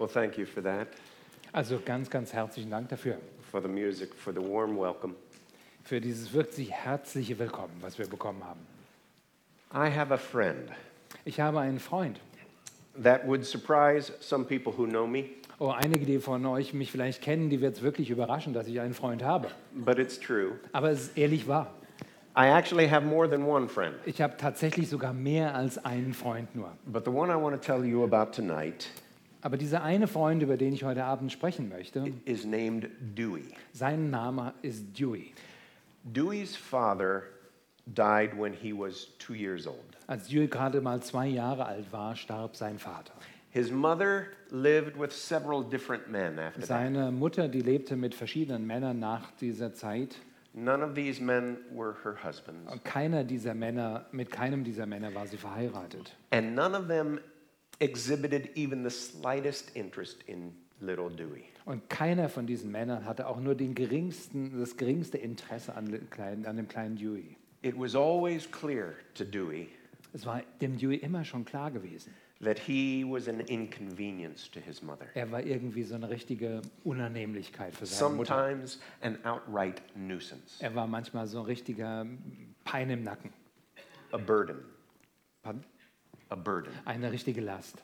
Well, thank you for that, Also ganz, ganz herzlichen Dank dafür, for the music, for the warm welcome. für dieses wirklich herzliche Willkommen, was wir bekommen haben. I have a friend Ich habe einen Freund. that would surprise some people who know me, Oh, einige, die von euch mich vielleicht kennen, die wird es wirklich überraschen, dass ich einen Freund habe. but it's true. Aber es ist ehrlich wahr. I actually have more than one friend, Ich habe tatsächlich sogar mehr als einen Freund nur. but the one I want to tell you about tonight Aber dieser eine Freund, über den ich heute Abend sprechen möchte, is named Dewey. sein Name ist Dewey. Dewey's father died when he was two years old. Als Dewey gerade mal zwei Jahre alt war, starb sein Vater. His mother lived with several different men after that. Seine Mutter, die lebte mit verschiedenen Männern nach dieser Zeit. None of these men were her husbands, Und keiner dieser Männer, mit keinem dieser Männer war sie verheiratet. and none of them exhibited even the slightest interest in little Dewey. Und keiner von diesen Männern hatte auch nur den geringsten, das geringste Interesse an, dem kleinen, an dem kleinen Dewey. It was always clear to Dewey Es war dem Dewey immer schon klar gewesen. that he was an inconvenience to his mother, Er war irgendwie so eine richtige Unannehmlichkeit für seine Mutter. sometimes an outright nuisance, Er war manchmal so ein richtiger Pein im Nacken. a burden, Pardon? A burden. Eine richtige Last.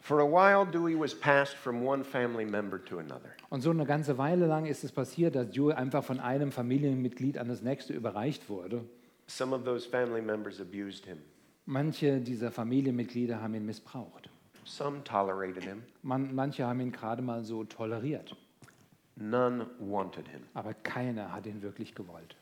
For a while, Dewey was passed from one family member to another. Und so eine ganze Weile lang ist es passiert, dass Dewey einfach von einem Familienmitglied an das nächste überreicht wurde. Some of those family members abused him. Manche dieser Familienmitglieder haben ihn missbraucht. Some tolerated him. Man, manche haben ihn gerade mal so toleriert. None wanted him. Aber keiner hat ihn wirklich gewollt.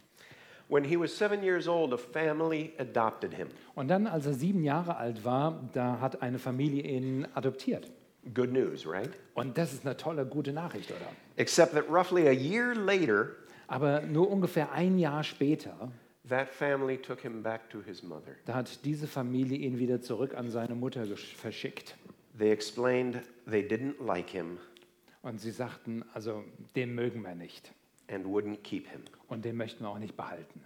When he was seven years old, a family adopted him. Und dann, als er sieben Jahre alt war, da hat eine Familie ihn adoptiert. Good news, right? Und das ist eine tolle, gute Nachricht, oder? Except that roughly a year later, Aber nur ungefähr ein Jahr später, that family took him back to his mother. da hat diese Familie ihn wieder zurück an seine Mutter verschickt. They explained they didn't like him Und sie sagten, also den mögen wir nicht. And wouldn't keep him. Und den möchten wir auch nicht behalten.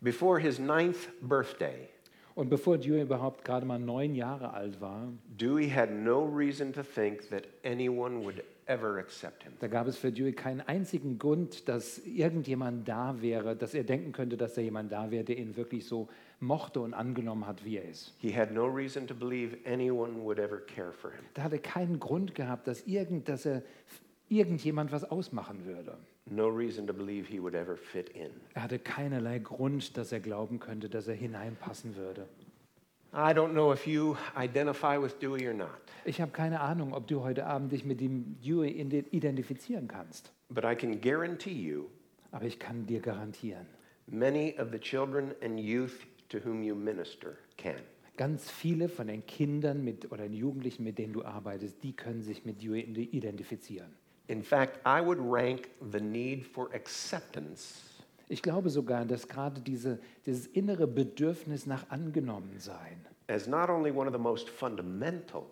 Before his ninth birthday, Und bevor Dewey überhaupt gerade mal neun Jahre alt war, Dewey had no reason to think that anyone would ever accept him. da gab es für Dewey keinen einzigen Grund, dass irgendjemand da wäre, dass er denken könnte, dass da jemand da wäre, der ihn wirklich so mochte und angenommen hat, wie er ist. He had no reason to believe anyone would ever care for him. Da hat er keinen Grund gehabt, dass, irgend, dass er irgendjemand was ausmachen würde. No reason to believe he would ever fit in. Er hatte keinerlei Grund, dass er glauben könnte, dass er hineinpassen würde. I don't know if you identify with Dewey or not, Ich habe keine Ahnung, ob du heute Abend dich mit dem Dewey ide- identifizieren kannst. but I can guarantee you Aber ich kann dir garantieren, many of the children and youth to whom you minister can. ganz viele von den Kindern mit, oder den Jugendlichen, mit denen du arbeitest, die können sich mit Dewey ide- identifizieren. In fact, I would rank the need for acceptance Ich glaube sogar, dass gerade diese, dieses innere Bedürfnis nach Angenommensein, as not only one of the most fundamental,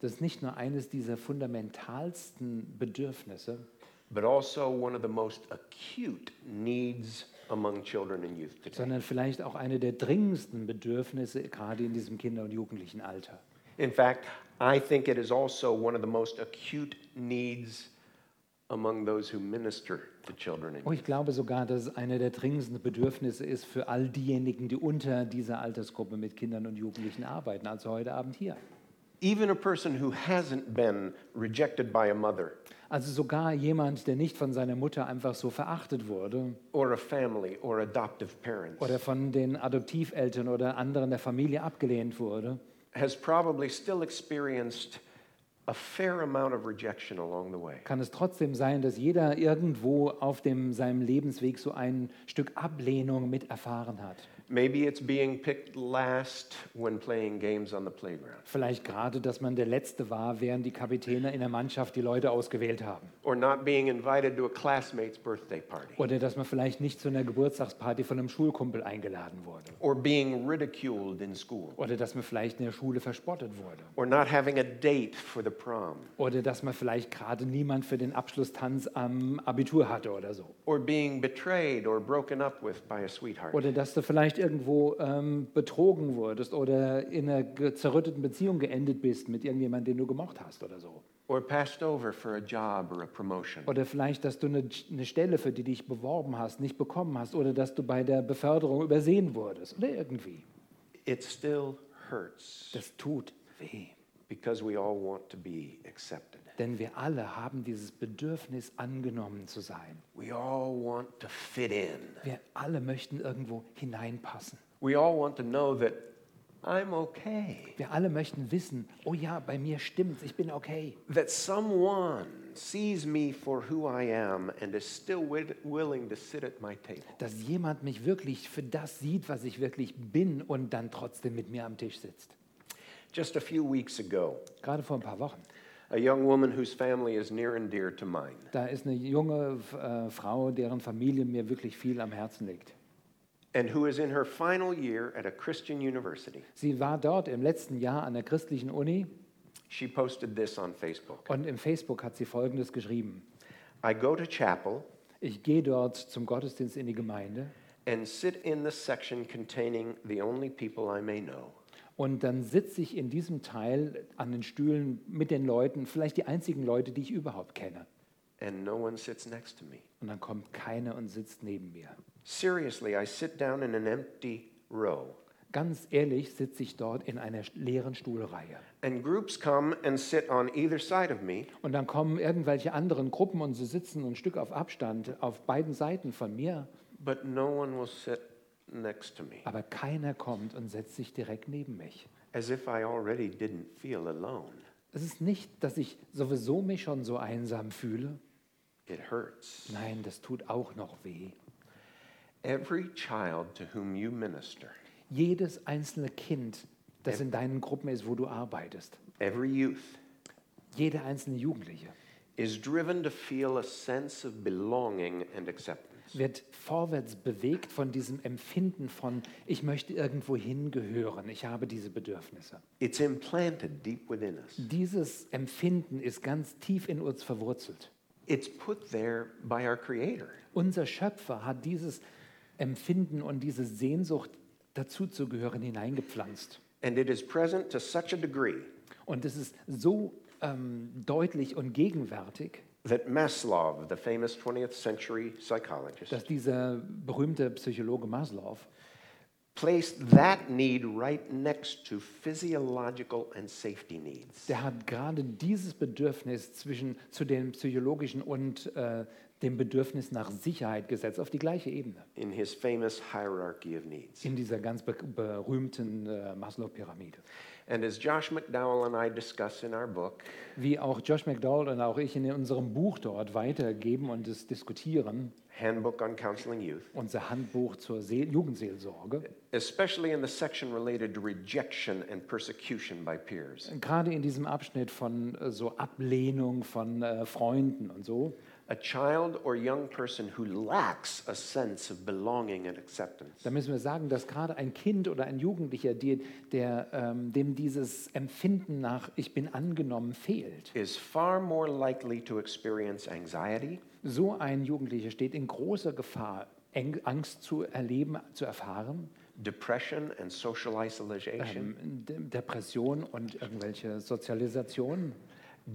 das ist nicht nur eines dieser fundamentalsten Bedürfnisse, but also one of the most acute needs among children and youth today. sondern vielleicht auch eine der dringendsten Bedürfnisse, gerade in diesem Kinder- und Jugendlichenalter. In fact, I think it is also one of the most acute needs among those who minister to children Oh, ich glaube sogar, dass es eine der dringendsten Bedürfnisse ist für all diejenigen, die unter dieser Altersgruppe mit Kindern und Jugendlichen arbeiten, also heute Abend hier. Even a person who hasn't been rejected by a mother. Also sogar jemand, der nicht von seiner Mutter einfach so verachtet wurde. Or a family or adoptive parents. Oder von den Adoptiveltern oder anderen der Familie abgelehnt wurde, has probably still experienced a fair amount of rejection along the way. kann es trotzdem sein, dass jeder irgendwo auf dem, seinem Lebensweg so ein Stück Ablehnung mit erfahren hat. Maybe it's being picked last when playing games on the playground, Vielleicht gerade, dass man der Letzte war, während die Kapitäne in der Mannschaft die Leute ausgewählt haben. or not being invited to a classmate's birthday party, Oder dass man vielleicht nicht zu einer Geburtstagsparty von einem Schulkumpel eingeladen wurde. or being ridiculed in school, Oder dass man vielleicht in der Schule verspottet wurde. or not having a date for the prom, Oder dass man vielleicht gerade niemand für den Abschlusstanz am Abitur hatte oder so. or being betrayed or broken up with by a sweetheart, Oder dass du vielleicht irgendwo ähm, betrogen wurdest oder in einer zerrütteten Beziehung geendet bist mit irgendjemandem, den du gemocht hast oder so. or passed over for a job or a promotion. Oder vielleicht, dass du eine, eine Stelle, für die du dich beworben hast, nicht bekommen hast. Oder dass du bei der Beförderung übersehen wurdest. Oder irgendwie. It still hurts Das tut weh. because we all want to be accepted. Denn wir alle haben dieses Bedürfnis, angenommen zu sein. We all want to fit in. Wir alle möchten irgendwo hineinpassen. Okay, Wir alle möchten wissen, oh ja, bei mir stimmt's, ich bin okay. that someone sees me for who I am and is still wi- willing to sit at my table. Dass jemand mich wirklich für das sieht, was ich wirklich bin und dann trotzdem mit mir am Tisch sitzt. Just a few weeks ago, Gerade vor ein paar Wochen. A young woman whose family is near and dear to mine Da ist eine junge äh, Frau, deren Familie mir wirklich viel am Herzen liegt. and who is in her final year at a Christian university. Sie war dort im letzten Jahr an der christlichen Uni She posted this on Facebook. und im Facebook hat sie Folgendes geschrieben. I go to chapel Ich gehe dort zum Gottesdienst in die Gemeinde and sit in the section containing the only people I may know. Und dann sitze ich in diesem Teil an den Stühlen mit den Leuten, vielleicht die einzigen Leute, die ich überhaupt kenne. and no one sits next to me. Und dann kommt keiner und sitzt neben mir. Seriously, I sit down in an empty row, Ganz ehrlich sitze ich dort in einer leeren Stuhlreihe. and groups come and sit on either side of me, Und dann kommen irgendwelche anderen Gruppen und sie sitzen ein Stück auf Abstand auf beiden Seiten von mir, but no one will sit next to me, aber keiner kommt und setzt sich direkt neben mich. as if I already didn't feel alone. Es ist nicht, dass ich sowieso mich schon so einsam fühle. It hurts. Nein, das tut auch noch weh. Every child to whom you minister, Jedes einzelne Kind, das in deinen Gruppen ist, wo du arbeitest, every youth, jede einzelne Jugendliche, is driven to feel a sense of belonging and acceptance. Wird vorwärts bewegt von diesem Empfinden von, ich möchte irgendwo hingehören, ich habe diese Bedürfnisse. It's implanted deep within us. Dieses Empfinden ist ganz tief in uns verwurzelt. It's put there by our Creator. Unser Schöpfer hat dieses Empfinden und diese Sehnsucht dazu zu gehören hineingepflanzt. And it is present to such a degree Und es ist so ähm, deutlich und gegenwärtig, that Maslow, the famous 20th century psychologist, dass dieser berühmte Psychologe Maslow placed that need right next to physiological and safety needs. der hat gerade dieses Bedürfnis zwischen zu dem psychologischen und äh, dem Bedürfnis nach Sicherheit gesetzt auf die gleiche Ebene in his famous hierarchy of needs. in dieser ganz be berühmten äh, Maslow-Pyramide. And as Josh McDowell and I discuss in our book, Wie auch Josh McDowell und auch ich in unserem Buch dort weitergeben und es diskutieren, Handbook on Counseling Youth, unser Handbuch zur Seel Jugendseelsorge, especially in the section related to rejection and persecution by peers, gerade in diesem Abschnitt von äh, so Ablehnung von äh, Freunden und so, a child or young person who lacks a sense of belonging and acceptance. Da müssen wir sagen, dass gerade ein Kind oder ein Jugendlicher, die, der, ähm, dem dieses Empfinden nach Ich bin angenommen fehlt, is far more likely to experience anxiety, so ein Jugendlicher steht in großer Gefahr, Angst zu erleben, zu erfahren, depression and social isolation, ähm, De Depression und irgendwelche Sozialisation,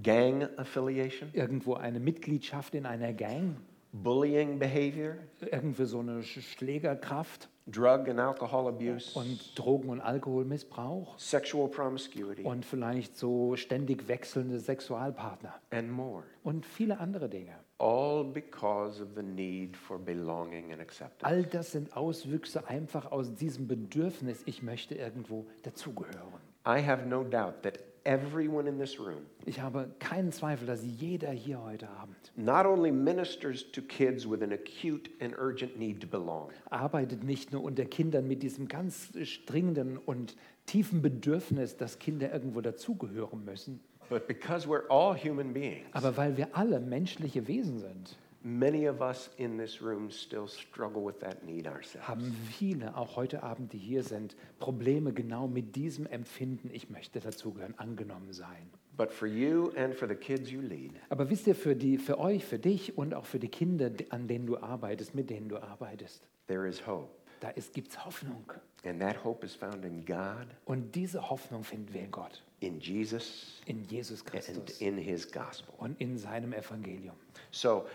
gang affiliation, irgendwo eine Mitgliedschaft in einer Gang, bullying behavior, irgendwie so eine Sch- Schlägerkraft drug and alcohol abuse, und Drogen- und Alkoholmissbrauch sexual promiscuity, und vielleicht so ständig wechselnde Sexualpartner and more. und viele andere Dinge. All because of the need for belonging and acceptance. All das sind Auswüchse einfach aus diesem Bedürfnis, ich möchte irgendwo dazugehören. I have no doubt that everyone in this room. Ich habe keinen Zweifel, dass jeder hier heute Abend not only ministers to kids with an acute and urgent need to belong, arbeitet nicht nur unter Kindern mit diesem ganz dringenden und tiefen Bedürfnis, dass Kinder irgendwo dazugehören müssen, but because we're all human beings, aber weil wir alle menschliche Wesen sind, many of us in this room still struggle with that need ourselves. haben viele, auch heute Abend, die hier sind, Probleme genau mit diesem Empfinden, ich möchte dazugehören, angenommen sein. But for you and for the kids you lead, Aber wisst ihr, für, die, für euch, für dich und auch für die Kinder, an denen du arbeitest, mit denen du arbeitest, there is hope. da gibt es Hoffnung. And that hope is found in God, Und diese Hoffnung finden wir in Gott, in Jesus, in Jesus and Christus in his gospel. und in seinem Evangelium. So,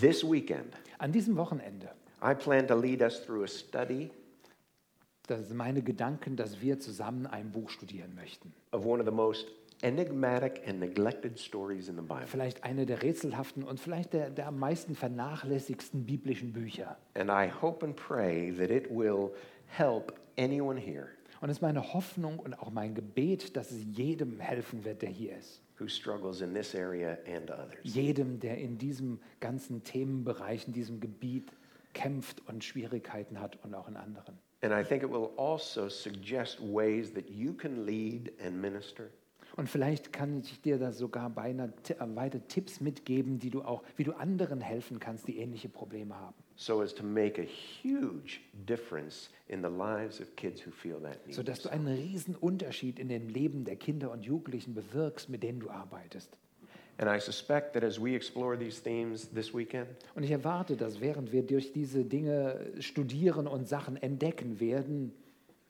this weekend, An diesem Wochenende, I plan to lead us through a study das sind meine Gedanken, dass wir zusammen ein Buch studieren möchten. of one of the most enigmatic and neglected stories in the Bible. Vielleicht eine der rätselhaften und vielleicht der, der am meisten vernachlässigsten biblischen Bücher. And I hope and pray that it will help anyone here Und es ist meine Hoffnung und auch mein Gebet, dass es jedem helfen wird, der hier ist. Who struggles in this area and others. Jedem, der in diesem ganzen Themenbereich, in diesem Gebiet kämpft und Schwierigkeiten hat und auch in anderen. And I think it will also suggest ways that you can lead and minister Und vielleicht kann ich dir da sogar beinahe äh, weiter Tipps mitgeben, die du auch, wie du anderen helfen kannst, die ähnliche Probleme haben. So as to make a huge difference in the lives of kids who feel that need. Sodass du einen riesen Unterschied in dem Leben der Kinder und Jugendlichen bewirkst, mit denen du arbeitest. And I suspect that as we explore these themes this weekend, Und ich erwarte, dass während wir durch diese Dinge studieren und Sachen entdecken werden,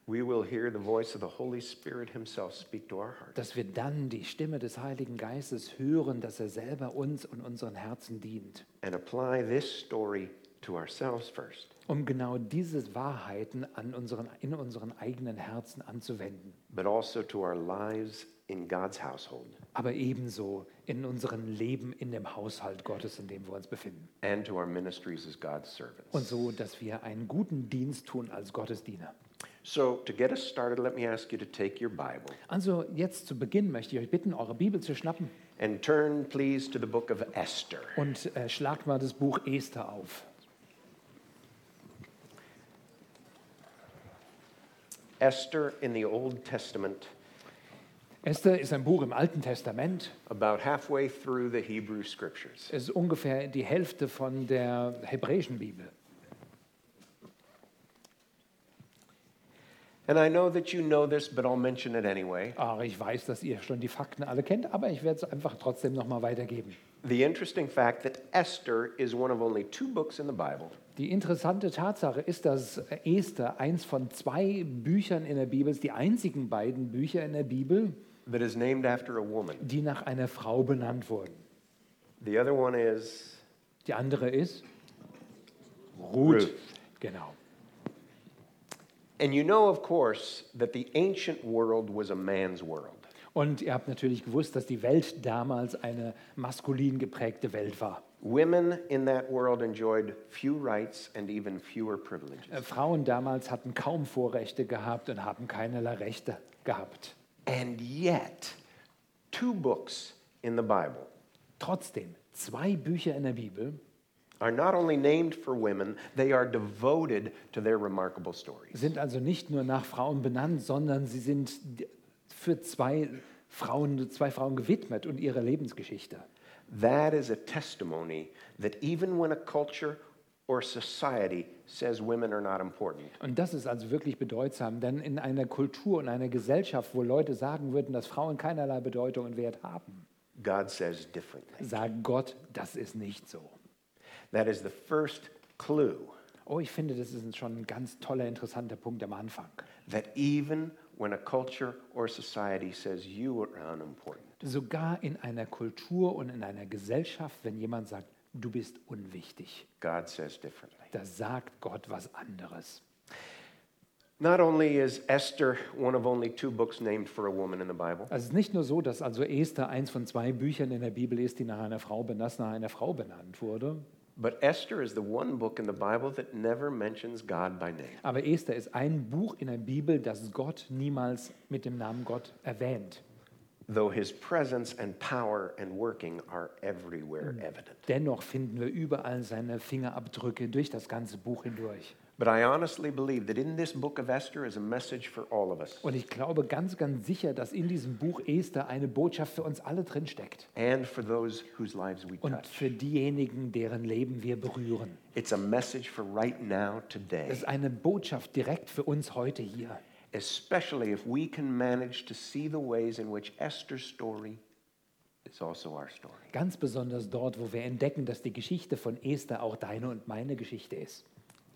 we will hear the voice of the Holy Spirit Himself speak to our hearts. dass wir dann die Stimme des Heiligen Geistes hören, dass er selber uns und unseren Herzen dient. and apply this story to ourselves first, um genau diese Wahrheiten an unseren, in unseren eigenen Herzen anzuwenden, but also to our lives in God's household aber ebenso in unserem Leben in dem Haushalt Gottes, in dem wir uns befinden. and to our ministries as God's servants. Und so, dass wir einen guten Dienst tun als Gottesdiener. So, to get us started, let me ask you to take your Bible Also jetzt zu Beginn möchte ich euch bitten, eure Bibel zu schnappen and turn, please, to the book of Esther. und äh, schlagt mal das Buch Esther auf. Esther in the Old Testament, Esther ist ein Buch im Alten Testament. about halfway through the Hebrew Scriptures. Es ist ungefähr die Hälfte von der hebräischen Bibel. And I know that you know this, but I'll mention it anyway. Ach, ich weiß, dass ihr schon die Fakten alle kennt, aber ich werde es einfach trotzdem nochmal weitergeben. The interesting fact that Esther is one of only two books in the Bible Die interessante Tatsache ist, dass Esther eins von zwei Büchern in der Bibel ist, die einzigen beiden Bücher in der Bibel, that is named after a woman. die nach einer Frau benannt wurden. The other one is Die andere ist Ruth. Genau. And you know, of course, that the ancient world was a man's world. Und ihr habt natürlich gewusst, dass die Welt damals eine maskulin geprägte Welt war. Women in that world enjoyed few rights and even fewer Äh, privileges. Frauen damals hatten kaum Vorrechte gehabt und haben keinerlei Rechte gehabt. And yet, two books in the Bible Trotzdem, zwei Bücher in der Bibel are not only named for women, they are devoted to their remarkable stories. sind also nicht nur nach Frauen benannt, sondern sie sind für zwei Frauen, zwei Frauen gewidmet und ihre Lebensgeschichte. That is a testimony that even when a culture or society says women are not important, Und das ist also wirklich bedeutsam, denn in einer Kultur und einer Gesellschaft, wo Leute sagen würden, dass Frauen keinerlei Bedeutung und Wert haben, God says differently. sagt Gott, das ist nicht so. That is the first clue Oh, ich finde, das ist schon ein ganz toller, interessanter Punkt am Anfang. that even when a culture or society says you are unimportant, Sogar in einer Kultur und in einer Gesellschaft, wenn jemand sagt, du bist unwichtig, God says differently. da sagt Gott was anderes. Not only is Esther one of only two books named for a woman in the Bible, Also es ist nicht nur so, dass also Esther eins von zwei Büchern in der Bibel ist, die nach einer Frau benannt, nach einer Frau benannt wurde, but Esther is the one book in the Bible that never mentions God by name. aber Esther ist ein Buch in der Bibel, das Gott niemals mit dem Namen Gott erwähnt. though his presence and power and working are everywhere evident. Dennoch finden wir überall seine Fingerabdrücke durch das ganze Buch hindurch. But I honestly believe that in this book of Esther is a message for all of us Und ich glaube ganz, ganz sicher, dass in diesem Buch Esther eine Botschaft für uns alle drin steckt. and for those whose lives we Und für diejenigen, deren Leben wir berühren. It's a message for right now, Es today, ist eine Botschaft direkt für uns heute hier. especially if we can manage to see the ways in which Esther's story is also our story. Ganz besonders dort, wo wir entdecken, dass die Geschichte von Esther auch deine und meine Geschichte ist.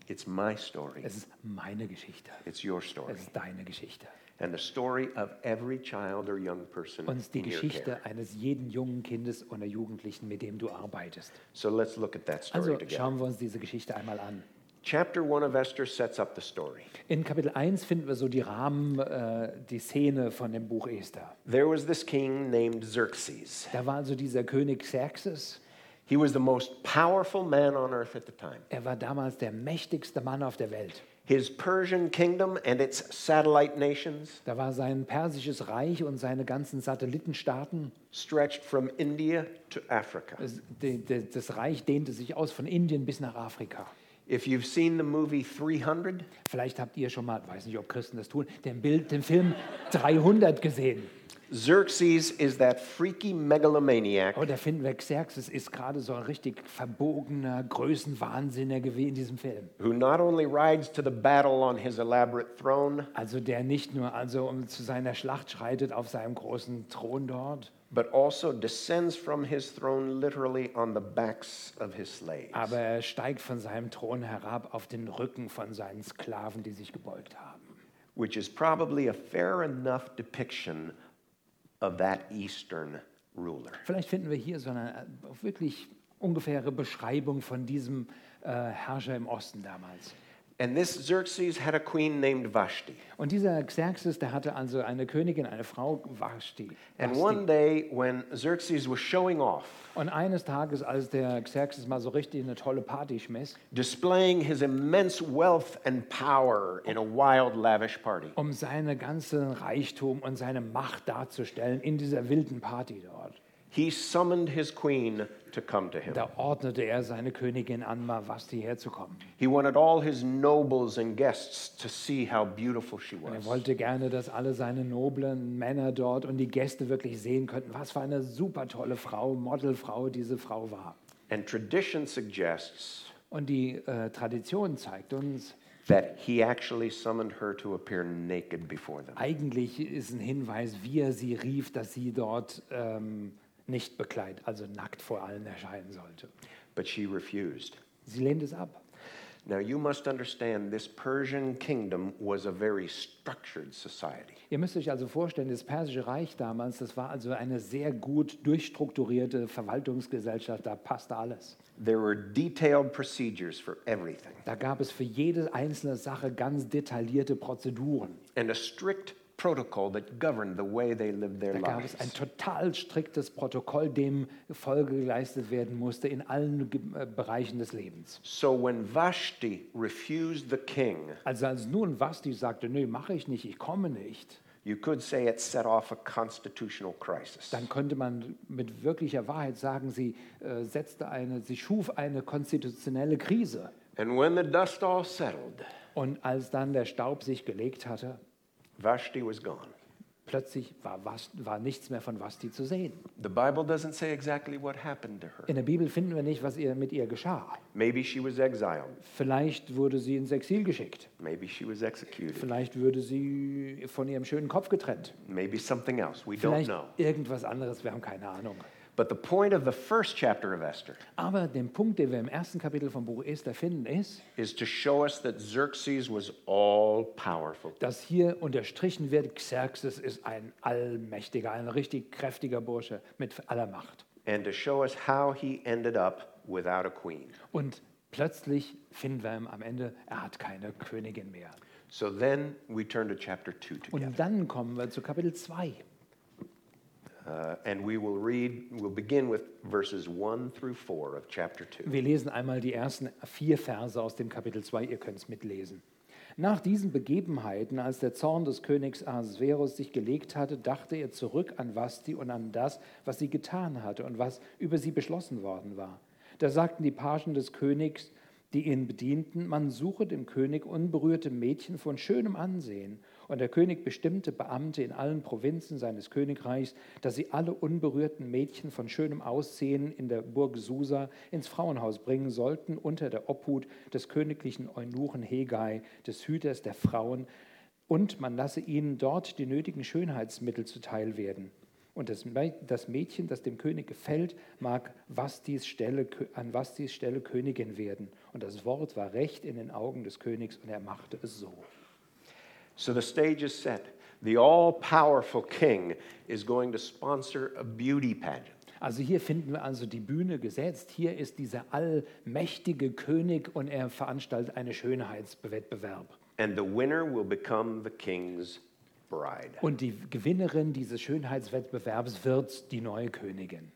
It's my story, Es ist meine Geschichte. it's your story, Es ist deine Geschichte. and the story of every child or young person Und die in your Geschichte care. eines jeden jungen Kindes oder Jugendlichen, mit dem du arbeitest. So let's look at that story Also together. schauen wir uns diese Geschichte einmal an. Chapter 1 of Esther sets up the story. In Kapitel 1 finden wir so die Rahmen, äh, die Szene von dem Buch Esther. There was this king named Xerxes. Da war also dieser König Xerxes. He was the most powerful man on earth at the time. Er war damals der mächtigste Mann auf der Welt. His Persian kingdom and its satellite nations Da war sein persisches Reich und seine ganzen Satellitenstaaten. stretched from India to Africa. De- de- Das Reich dehnte sich aus von Indien bis nach Afrika. If you've seen the movie 300, Vielleicht habt ihr schon mal, weiß nicht, ob Christen das tun, den, Bild, den Film 300 gesehen. Xerxes is that freaky megalomaniac da finden wir, Xerxes ist gerade so ein richtig verbogener Größenwahnsinniger wie in diesem Film. who not only rides to the battle on his elaborate throne, Also der nicht nur also um zu seiner Schlacht schreitet auf seinem großen Thron dort, but also descends from his throne literally on the backs of his slaves. aber er steigt von seinem Thron herab auf den Rücken von seinen Sklaven, die sich gebeugt haben. which is probably a fair enough depiction of that Eastern ruler. Vielleicht finden wir hier so eine äh, wirklich ungefähre Beschreibung von diesem äh, Herrscher im Osten damals. And this Xerxes had a queen named Vashti. Und dieser Xerxes, der hatte also eine Königin, eine Frau, Vashti. And Vashti. one day, when Xerxes was showing off, Und eines Tages, als der Xerxes mal so richtig eine tolle Party schmiss, displaying his immense wealth and power in a wild, lavish party, um seinen ganzen Reichtum und seine Macht darzustellen in dieser wilden Party dort, he summoned his queen to come to him. da ordnete er seine Königin an, mal Vashti herzukommen. He wanted all his nobles and guests to see how beautiful she Und er was. wollte gerne, dass alle seine noblen Männer dort und die Gäste wirklich sehen könnten, was für eine super tolle Frau, Modelfrau diese Frau war. And tradition suggests Und die äh, Tradition zeigt uns, that he actually summoned her to appear naked before them. eigentlich ist ein Hinweis, wie er sie rief, dass sie dort ähm, nicht bekleidet, also nackt vor allen erscheinen sollte. But she refused. Sie lehnt es ab. Now, you must understand this Persian kingdom was a very structured society. Ihr müsst euch also vorstellen, das Persische Reich damals, das war also eine sehr gut durchstrukturierte Verwaltungsgesellschaft, da passte alles. There were detailed procedures for everything Da gab es für jede einzelne Sache ganz detaillierte Prozeduren. and a strict protocol that governed the way they lived their Da gab lives. es ein total striktes Protokoll, dem Folge geleistet werden musste in allen Ge- äh, Bereichen des Lebens. So when Vashti refused the king, Also als nun Vasti sagte, nee, mache ich nicht, ich komme nicht, you could say it set off a constitutional crisis. dann könnte man mit wirklicher Wahrheit sagen, sie äh, setzte eine, sie schuf eine konstitutionelle Krise. And when the dust all settled, Und als dann der Staub sich gelegt hatte, Vashti was gone. plötzlich war, was, war nichts mehr von Vasti zu sehen. The Bible doesn't say exactly what happened to her. In der Bibel finden wir nicht, was ihr, mit ihr geschah. Maybe she was exiled. Vielleicht wurde sie ins Exil geschickt. Maybe she was executed. Vielleicht wurde sie von ihrem schönen Kopf getrennt. Maybe something else. We don't Vielleicht know. irgendwas anderes, wir haben keine Ahnung. But the point of the first chapter of Esther Aber den Punkt, den wir im ersten Kapitel vom Buch Esther finden, ist, is to show us that Xerxes was all powerful. dass hier unterstrichen wird, Xerxes ist ein allmächtiger, ein richtig kräftiger Bursche mit aller Macht. And to show us how he ended up without a queen. Und plötzlich finden wir am Ende, er hat keine Königin mehr. So then we turn to chapter 2 together. Und dann kommen wir zu Kapitel 2. Uh, and we will read, we'll begin with verses 1 through 4 of chapter 2. Wir lesen einmal die ersten vier Verse aus dem Kapitel 2, ihr könnt es mitlesen. Nach diesen Begebenheiten, als der Zorn des Königs Ahasverus sich gelegt hatte, dachte er zurück an Vasti und an das, was sie getan hatte und was über sie beschlossen worden war. Da sagten die Pagen des Königs, die ihn bedienten, man suche dem König unberührte Mädchen von schönem Ansehen. Und der König bestimmte Beamte in allen Provinzen seines Königreichs, dass sie alle unberührten Mädchen von schönem Aussehen in der Burg Susa ins Frauenhaus bringen sollten, unter der Obhut des königlichen Eunuchen Hegai, des Hüters der Frauen, und man lasse ihnen dort die nötigen Schönheitsmittel zuteil werden. Und das, Mädchen, das dem König gefällt, mag Vastis Stelle, an Vastis Stelle Königin werden. Und das Wort war recht in den Augen des Königs und er machte es so. So the stage is set. The all powerful king is going to sponsor a beauty pageant. Also hier finden wir also die Bühne gesetzt. Hier ist dieser allmächtige König und er veranstaltet einen Schönheitswettbewerb. And the winner will become the king's bride. Und die Gewinnerin dieses Schönheitswettbewerbs wird die neue Königin.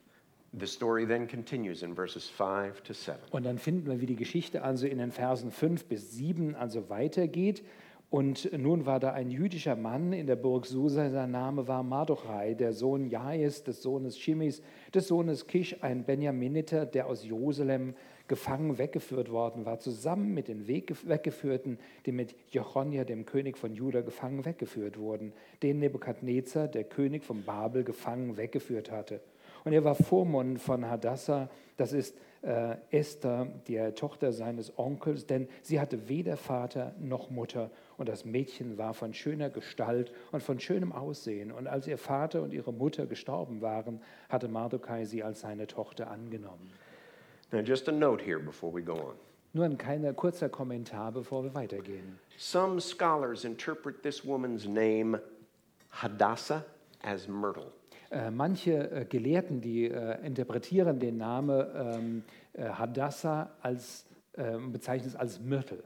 The story then continues in verses 5 to 7. Und dann finden wir, wie die Geschichte also in den Versen 5 bis 7 also weitergeht. Und nun war da ein jüdischer Mann in der Burg Susa, sein Name war Mardochai, der Sohn Jais, des Sohnes Chimis, des Sohnes Kisch, ein Benjaminiter, der aus Jerusalem gefangen weggeführt worden war, zusammen mit den Weggeführten, die mit Jechonja, dem König von Juda, gefangen weggeführt wurden, den Nebukadnezar, der König von Babel, gefangen weggeführt hatte. Und er war Vormund von Hadassah, das ist äh, Esther, die Tochter seines Onkels, denn sie hatte weder Vater noch Mutter und das Mädchen war von schöner Gestalt und von schönem Aussehen. Und als ihr Vater und ihre Mutter gestorben waren, hatte Mardokai sie als seine Tochter angenommen. Now, just a note here before we go on. Nur ein kleiner, kurzer Kommentar, bevor wir weitergehen. Some scholars interpret this woman's name, Hadassah, as Myrtle. Äh, manche äh, Gelehrten, die äh, interpretieren den Namen ähm, äh, Hadassah als, äh, bezeichnen es als Myrtle.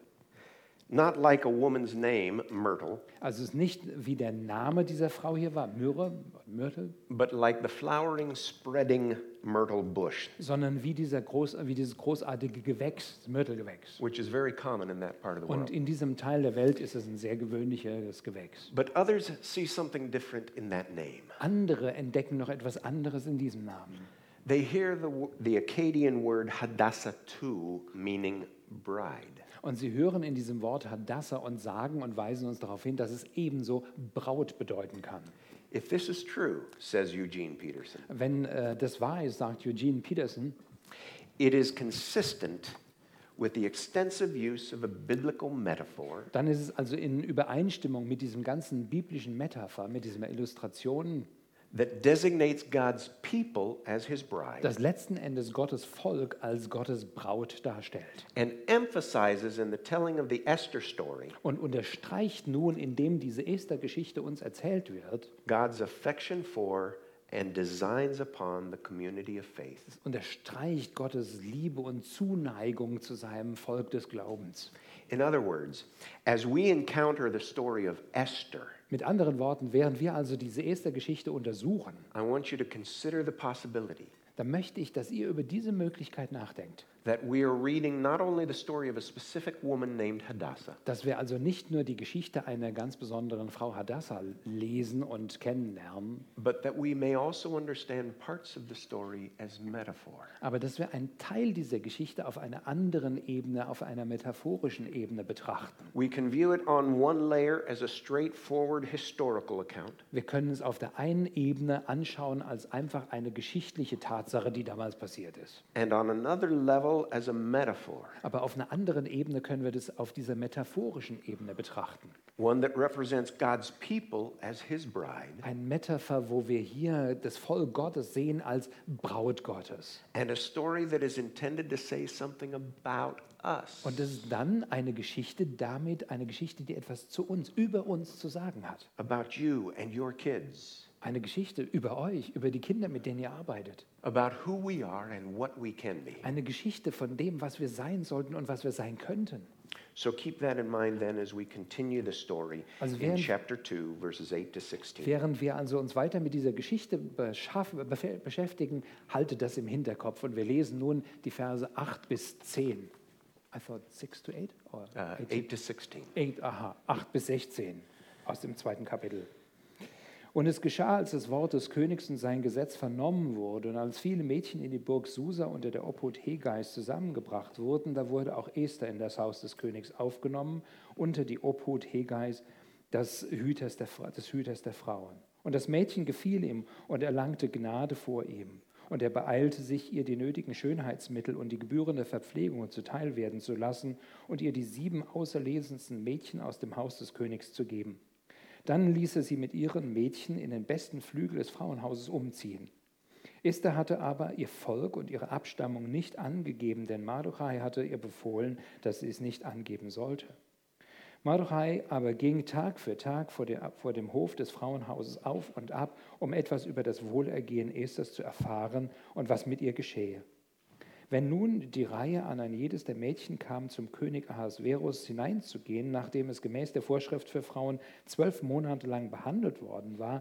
Not like a woman's name, Myrtle, Also es ist nicht wie der Name dieser Frau hier war, Myrrhe, Myrtle, but like the flowering, spreading myrtle bush, sondern wie, dieser groß, wie dieses großartige Gewächs, das Myrtelgewächs. which is very common in that part of the Und world. in diesem Teil der Welt ist es ein sehr gewöhnliches Gewächs. But others see something different in that name. Andere entdecken noch etwas anderes in diesem Namen. They hear the, the Akkadian word Hadassah too, meaning bride. Und sie hören in diesem Wort Hadassah und sagen und weisen uns darauf hin, dass es ebenso Braut bedeuten kann. If this is true, says Eugene Peterson, Wenn äh, das wahr ist, sagt Eugene Peterson, it is consistent with the extensive use of a biblical metaphor dann ist es also in Übereinstimmung mit diesem ganzen biblischen Metapher, mit dieser Illustration, that designates God's people as his bride das letzten Endes Gottes Volk als Gottes Braut darstellt. and emphasizes in the telling of the Esther story Und unterstreicht nun, indem diese Esther-Geschichte uns erzählt wird, God's affection for and designs upon the community of faith. unterstreicht Gottes Liebe und Zuneigung zu seinem Volk des Glaubens. In other words, as we encounter the story of Esther, Mit anderen Worten, während wir also diese Esther-Geschichte untersuchen, I want you to consider the possibility dann möchte ich, dass ihr über diese Möglichkeit nachdenkt. That we are reading not only the story of a specific woman named Hadassah, Dass wir also nicht nur die Geschichte einer ganz besonderen Frau Hadassah lesen und kennenlernen, but that we may also understand parts of the story as metaphor. aber dass wir einen Teil dieser Geschichte auf einer anderen Ebene, auf einer metaphorischen Ebene betrachten. We can view it on one layer as a straightforward historical account, Wir können es auf der einen Ebene anschauen als einfach eine geschichtliche Tatsache, die damals passiert ist. and on another level Aber auf einer anderen Ebene können wir das auf dieser metaphorischen Ebene betrachten. one that represents God's people as his bride, Ein Metapher, wo wir hier das Volk Gottes sehen als Braut Gottes. and a story that is intended to say something about us. Und das ist dann eine Geschichte damit, eine Geschichte, die etwas zu uns, über uns zu sagen hat. about you and your kids, Eine Geschichte über euch, über die Kinder, mit denen ihr arbeitet. about who we are and what we can be. Eine Geschichte von dem, was wir sein sollten und was wir sein könnten. So keep that in mind then as we continue the story Also in während- chapter 2, verses 8 to 16. Während wir also uns weiter mit dieser Geschichte beschäftigen, haltet das im Hinterkopf. Und wir lesen nun die Verse 8 bis 10. I thought 6 to 8 or Uh, 8 8 to 16. 8, aha, 8 bis 16 aus dem zweiten Kapitel. Und es geschah, als das Wort des Königs und sein Gesetz vernommen wurde und als viele Mädchen in die Burg Susa unter der Obhut Hegais zusammengebracht wurden, da wurde auch Esther in das Haus des Königs aufgenommen, unter die Obhut Hegais, des Hüters der, des Hüters der Frauen. Und das Mädchen gefiel ihm und erlangte Gnade vor ihm. Und er beeilte sich, ihr die nötigen Schönheitsmittel und die gebührende Verpflegung zuteil werden zu lassen und ihr die sieben auserlesensten Mädchen aus dem Haus des Königs zu geben. Dann ließ er sie mit ihren Mädchen in den besten Flügel des Frauenhauses umziehen. Esther hatte aber ihr Volk und ihre Abstammung nicht angegeben, denn Mardochai hatte ihr befohlen, dass sie es nicht angeben sollte. Mardochai aber ging Tag für Tag vor, der, vor dem Hof des Frauenhauses auf und ab, um etwas über das Wohlergehen Esthers zu erfahren und was mit ihr geschehe. Wenn nun die Reihe an ein jedes der Mädchen kam, zum König Ahasverus hineinzugehen, nachdem es gemäß der Vorschrift für Frauen zwölf Monate lang behandelt worden war,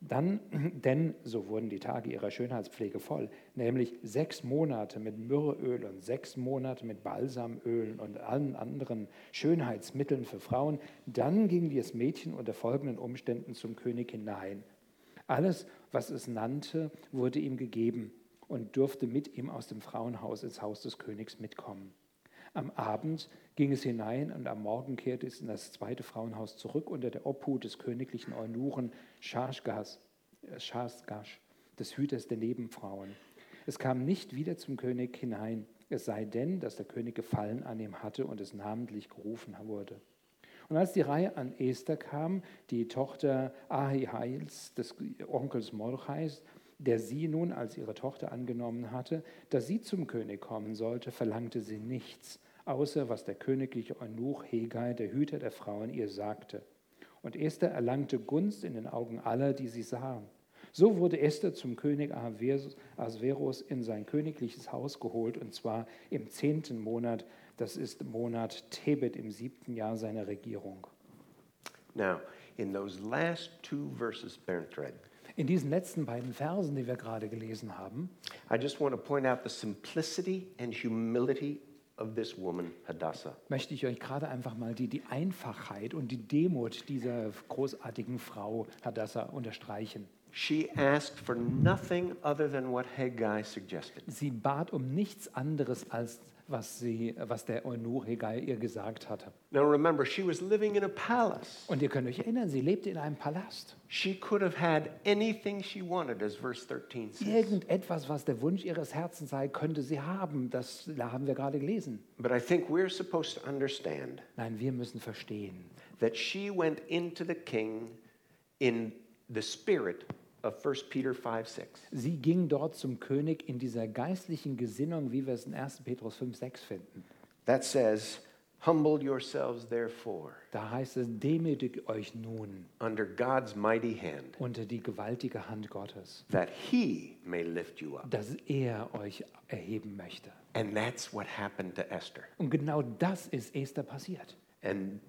dann, denn so wurden die Tage ihrer Schönheitspflege voll, nämlich sechs Monate mit Myrrheöl und sechs Monate mit Balsamölen und allen anderen Schönheitsmitteln für Frauen, dann ging das Mädchen unter folgenden Umständen zum König hinein. Alles, was es nannte, wurde ihm gegeben und durfte mit ihm aus dem Frauenhaus ins Haus des Königs mitkommen. Am Abend ging es hinein und am Morgen kehrte es in das zweite Frauenhaus zurück unter der Obhut des königlichen Eunuchen Schashgas, äh, des Hüters der Nebenfrauen. Es kam nicht wieder zum König hinein, es sei denn, dass der König Gefallen an ihm hatte und es namentlich gerufen wurde. Und als die Reihe an Esther kam, die Tochter Ahihails, des Onkels Mordechais, der sie nun als ihre Tochter angenommen hatte, dass sie zum König kommen sollte, verlangte sie nichts, außer was der königliche Eunuch Hegai, der Hüter der Frauen, ihr sagte. Und Esther erlangte Gunst in den Augen aller, die sie sahen. So wurde Esther zum König Ahasverus in sein königliches Haus geholt, und zwar im zehnten Monat, das ist Monat Tebet im siebten Jahr seiner Regierung. Now, in those last two verses, Bertrand, In diesen letzten beiden Versen, die wir gerade gelesen haben, I just want to point out the simplicity and humility of this woman, Hadassah. möchte ich euch gerade einfach mal die, die Einfachheit und die Demut dieser großartigen Frau Hadassah unterstreichen. She asked for nothing other than what Haggai suggested. Sie bat um nichts anderes, als was, sie, was der Eunuch Hegai ihr gesagt hatte. Now remember, she was living in a palace. Und ihr könnt euch erinnern, sie lebte in einem Palast. She could have had anything she wanted, as verse 13 says. Irgendetwas, was der Wunsch ihres Herzens sei, könnte sie haben. Das da haben wir gerade gelesen. But I think we're supposed to understand Nein, wir müssen verstehen, that she went into the king in the spirit of 1 Peter 5 6. sie ging dort zum König in dieser geistlichen Gesinnung, wie wir es in 1. Petrus 5, 6 finden. That says, Humble yourselves, therefore, Da heißt es, demütigt euch nun under God's mighty hand, unter die gewaltige Hand Gottes, that he may lift you up. dass er euch erheben möchte. And that's what happened to Esther. Und genau das ist Esther passiert. And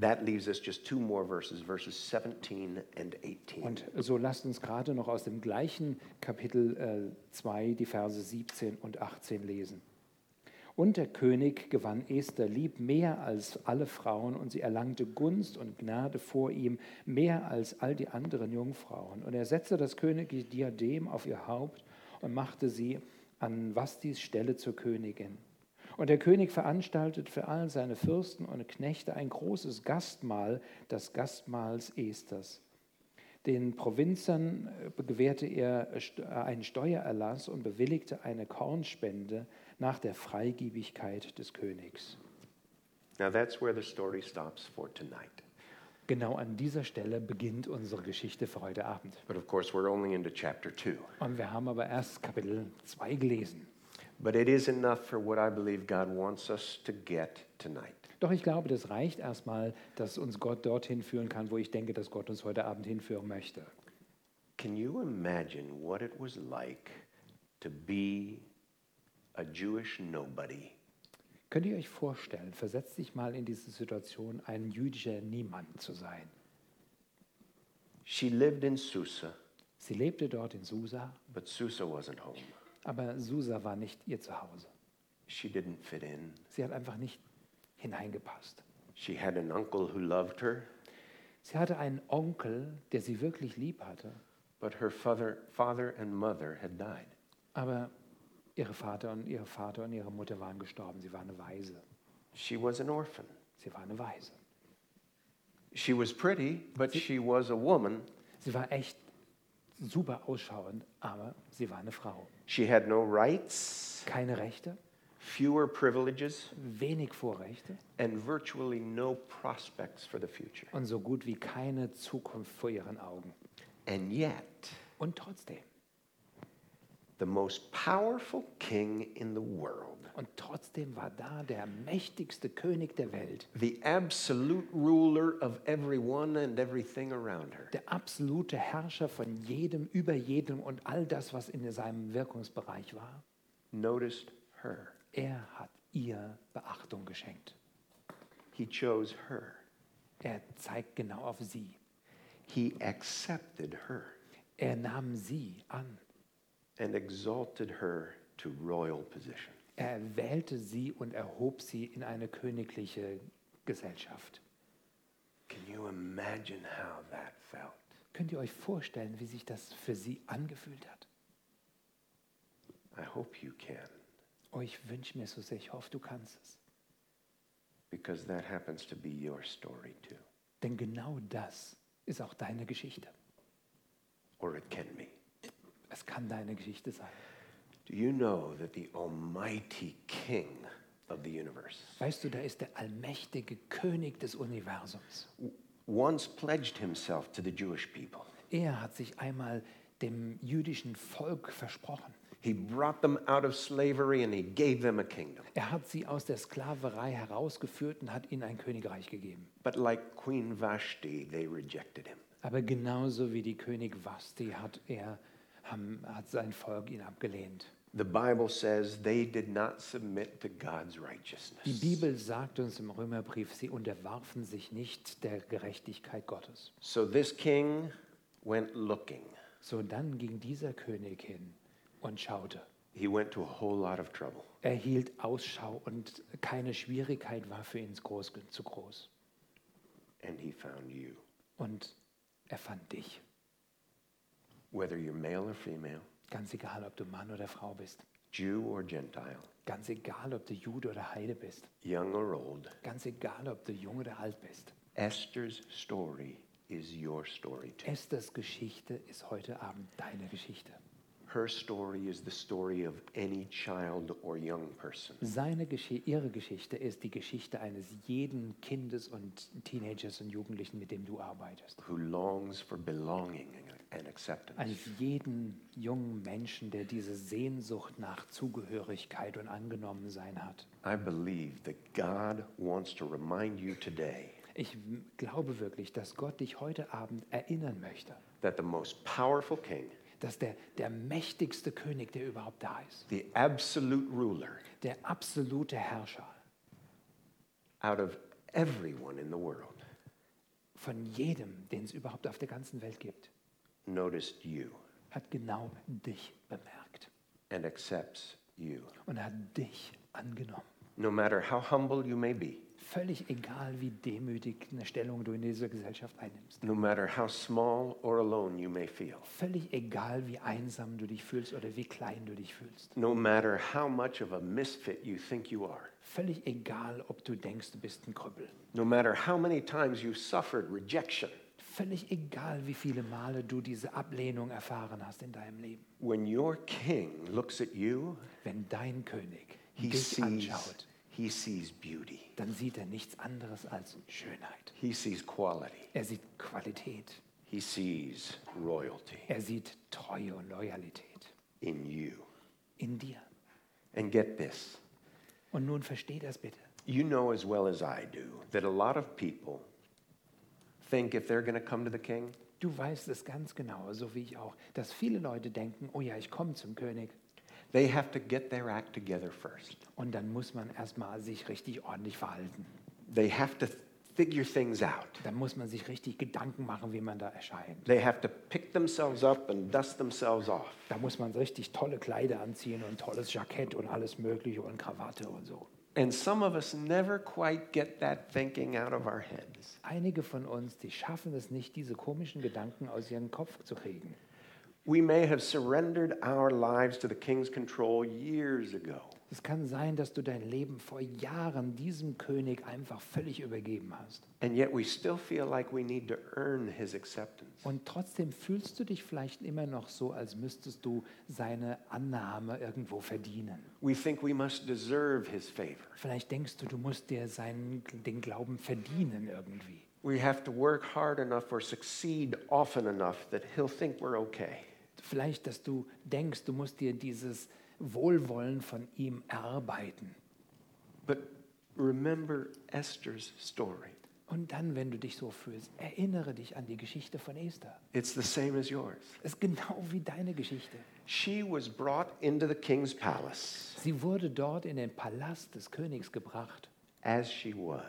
that leaves us just two more verses, verses 17 and 18. Und so lasst uns gerade noch aus dem gleichen Kapitel 2 die Verse 17 und 18 lesen. Und der König gewann Esther lieb mehr als alle Frauen und sie erlangte Gunst und Gnade vor ihm mehr als all die anderen Jungfrauen. Und er setzte das königliche Diadem auf ihr Haupt und machte sie an Vastis Stelle zur Königin. Und der König veranstaltet für all seine Fürsten und Knechte ein großes Gastmahl, das Gastmahls Esthers. Den Provinzern äh, gewährte er st- einen Steuererlass und bewilligte eine Kornspende nach der Freigiebigkeit des Königs. Now that's where the story stops for tonight. Genau an dieser Stelle beginnt unsere Geschichte für heute Abend. But of course, we're only into chapter 2. Und wir haben aber erst Kapitel 2 gelesen. But it is enough for what I believe God wants us to get tonight. Doch ich glaube, das reicht erstmal, dass uns Gott dorthin führen kann, wo ich denke, dass Gott uns heute Abend hinführen möchte. Can you imagine what it was like to be a Jewish nobody Könnt ihr euch vorstellen, versetzt dich mal in diese Situation, ein jüdischer Niemand zu sein. She lived in Susa, Sie lebte dort in Susa, but Susa wasn't home. Aber Susa war nicht ihr Zuhause. She didn't fit in. Sie hat einfach nicht hineingepasst. She had an uncle who loved her, Sie hatte einen Onkel, der sie wirklich lieb hatte, but her father, father and mother had died. aber ihre Vater und ihre Vater und ihre Mutter waren gestorben. Sie war eine Waise. She was an orphan. Sie war eine Waise. She was pretty, but she was a woman. Sie war echt super ausschauend, aber sie war eine Frau. She had no rights, Keine Rechte, fewer privileges, wenig Vorrechte and virtually no prospects for the future. und so gut wie keine Zukunft vor ihren Augen. And yet, Und trotzdem, the most powerful king in the world, und trotzdem war da der mächtigste König der Welt, the absolute ruler of everyone and everything around her, der absolute Herrscher von jedem, über jedem und all das, was in seinem Wirkungsbereich war. noticed her. Er hat ihr Beachtung geschenkt. He chose her. Er zeigt genau auf sie. He accepted her Er nahm sie an. And exalted her to royal position. Er wählte sie und erhob sie in eine königliche Gesellschaft. Can you imagine how that felt? Könnt ihr euch vorstellen, wie sich das für sie angefühlt hat? I hope you can, Oh, ich wünsche mir so sehr, ich hoffe, du kannst es. because that happens to be your story too. Denn genau das ist auch deine Geschichte. Or it can be. Es kann deine Geschichte sein. Do you know that the Almighty King of the universe Weißt du, da ist der allmächtige König des Universums. once pledged himself to the Jewish people? Er hat sich einmal dem jüdischen Volk versprochen. He brought them out of slavery and he gave them a kingdom. Er hat sie aus der Sklaverei herausgeführt und hat ihnen ein Königreich gegeben. But like Queen Vashti, they rejected him. Aber genauso wie die König Vasti hat er haben, hat sein Volk ihn abgelehnt. The Bible says they did not submit to God's Die righteousness. Bibel sagt uns im Römerbrief, sie unterwarfen sich nicht der Gerechtigkeit Gottes. So this king went looking. So dann ging dieser König hin und schaute. He went to a whole lot of trouble. Er hielt Ausschau und keine Schwierigkeit war für ihn groß, zu groß. And he found you. Und er fand dich. Whether you're male or female, Ganz egal, ob du Mann oder Frau bist. Jew or Gentile, Ganz egal, ob du Jude oder Heide bist. young or old, Ganz egal, ob du jung oder alt bist. Esther's story is your story too. Esthers Geschichte ist heute Abend deine Geschichte. Her story is the story of any child or young person Seine Geschi ihre Geschichte ist die Geschichte eines jeden Kindes und Teenagers und Jugendlichen, mit dem du arbeitest. who longs for belonging and Eines jeden jungen Menschen, der diese Sehnsucht nach Zugehörigkeit und Angenommensein hat. I believe that God wants to remind you today Ich glaube wirklich, dass Gott dich heute Abend erinnern möchte, that the most powerful king, dass der, der mächtigste König, der überhaupt da ist, the absolute ruler der absolute Herrscher out of everyone in the world, von jedem, den es überhaupt auf der ganzen Welt gibt, noticed you hat genau dich bemerkt and accepts you. und er hat dich angenommen. No matter how humble you may be, Völlig egal, wie demütig eine Stellung du in dieser Gesellschaft einnimmst. no matter how small or alone you may feel, Völlig egal, wie einsam du dich fühlst oder wie klein du dich fühlst. no matter how much of a misfit you think you are, Völlig egal, ob du denkst, du bist ein Krüppel. no matter how many times you suffered rejection, Völlig egal, wie viele Male du diese Ablehnung erfahren hast in deinem Leben. when your king looks at you, Wenn dein König he dich sees, anschaut, he sees beauty, dann sieht er nichts anderes als Schönheit. he sees quality, Er sieht Qualität. he sees royalty Er sieht Treue und Loyalität in you. in dir. And get this Und nun versteh das bitte. you know as well as I do that a lot of people think if they're going to come to the king, Du weißt es ganz genau, so wie ich auch, dass viele Leute denken, oh ja, ich komme zum König. they have to get their act together first. Und dann muss man erstmal sich richtig ordentlich verhalten. They have to figure things out. dann muss man sich richtig Gedanken machen, wie man da erscheint. They have to pick themselves up and dust themselves off. Da muss man richtig tolle Kleider anziehen und tolles Jackett und alles Mögliche und Krawatte und so. And some of us never quite get that thinking out of our heads. Einige von uns, die schaffen es nicht, diese komischen Gedanken aus ihrem Kopf zu kriegen. We may have surrendered our lives to the king's control years ago. Es kann sein, dass du dein Leben vor Jahren diesem König einfach völlig übergeben hast. And yet we still feel like we need to earn his acceptance. Und trotzdem fühlst du dich vielleicht immer noch so, als müsstest du seine Annahme irgendwo verdienen. We think we must deserve his favor. Vielleicht denkst du, du musst dir seinen, den Glauben verdienen irgendwie. We have to work hard enough or succeed often enough that he'll think we're okay. Vielleicht, dass du denkst, du musst dir dieses Wohlwollen von ihm erarbeiten. But remember Esther's story. Und dann, wenn du dich so fühlst, erinnere dich an die Geschichte von Esther. It's the same as yours. Es ist genau wie deine Geschichte. She was brought into the king's palace Sie wurde dort in den Palast des Königs gebracht, as she was.